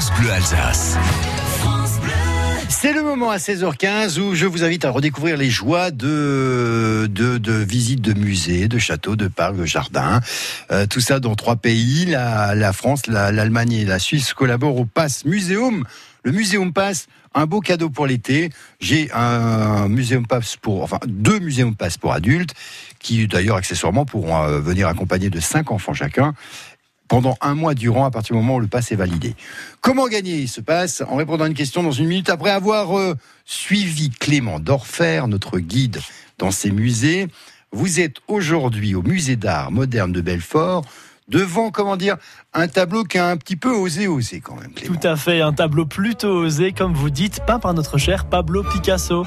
France Bleu Alsace. C'est le moment à 16h15 où je vous invite à redécouvrir les joies de, de, de visites de musées, de châteaux, de parcs, de jardins. Euh, tout ça dans trois pays, la, la France, la- l'Allemagne et la Suisse collaborent au Pass Muséum. Le Muséum Pass, un beau cadeau pour l'été. J'ai un Muséum Pass pour, enfin, deux Muséum Pass pour adultes, qui d'ailleurs accessoirement pourront euh, venir accompagner de cinq enfants chacun pendant un mois durant à partir du moment où le pass est validé. Comment gagner? Ce pass En répondant à une question dans une minute après avoir euh, suivi Clément Dorfer, notre guide dans ces musées. Vous êtes aujourd'hui au musée d'art moderne de Belfort devant, comment dire, un tableau qui a un petit peu osé oser quand même. Clément. Tout à fait, un tableau plutôt osé, comme vous dites, peint par notre cher Pablo Picasso.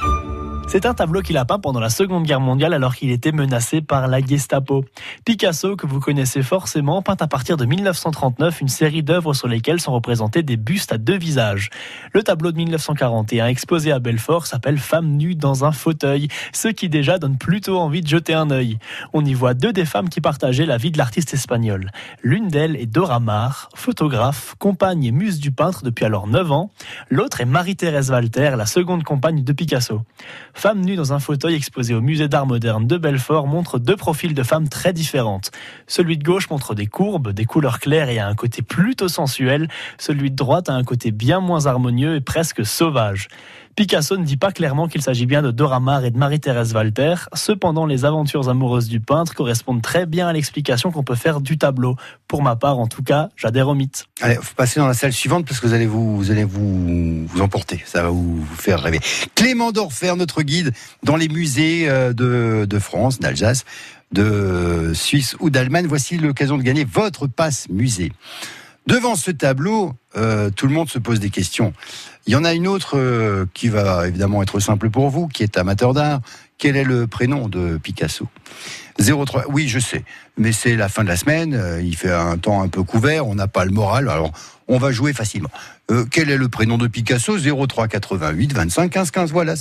C'est un tableau qu'il a peint pendant la Seconde Guerre mondiale alors qu'il était menacé par la Gestapo. Picasso, que vous connaissez forcément, peint à partir de 1939 une série d'œuvres sur lesquelles sont représentés des bustes à deux visages. Le tableau de 1941 exposé à Belfort s'appelle Femme nue dans un fauteuil, ce qui déjà donne plutôt envie de jeter un œil. On y voit deux des femmes qui partageaient la vie de l'artiste espagnol. L'une d'elles est Dora Maar, photographe, compagne et muse du peintre depuis alors 9 ans. L'autre est Marie-Thérèse Walter, la seconde compagne de Picasso. Femme nue dans un fauteuil exposé au musée d'art moderne de Belfort montre deux profils de femmes très différentes. Celui de gauche montre des courbes, des couleurs claires et a un côté plutôt sensuel. Celui de droite a un côté bien moins harmonieux et presque sauvage. Picasso ne dit pas clairement qu'il s'agit bien de Dora Maar et de Marie-Thérèse Walter. Cependant, les aventures amoureuses du peintre correspondent très bien à l'explication qu'on peut faire du tableau. Pour ma part, en tout cas, j'adhère au mythe. Allez, faut passer dans la salle suivante parce que vous allez vous, vous allez vous, vous emporter. Ça va vous, vous faire rêver. Clément Dorfer, notre guide dans les musées euh, de France, d'Alsace, de Suisse ou d'Allemagne. Voici l'occasion de gagner votre passe musée. Devant ce tableau, euh, tout le monde se pose des questions. Il y en a une autre euh, qui va évidemment être simple pour vous, qui est amateur d'art. Quel est le prénom de Picasso? 03. Oui, je sais, mais c'est la fin de la semaine. euh, il fait un temps un peu couvert. On n'a pas le moral. Alors, on va jouer facilement. Quel est le prénom de Picasso? 03 88 25 15 15. Voilà.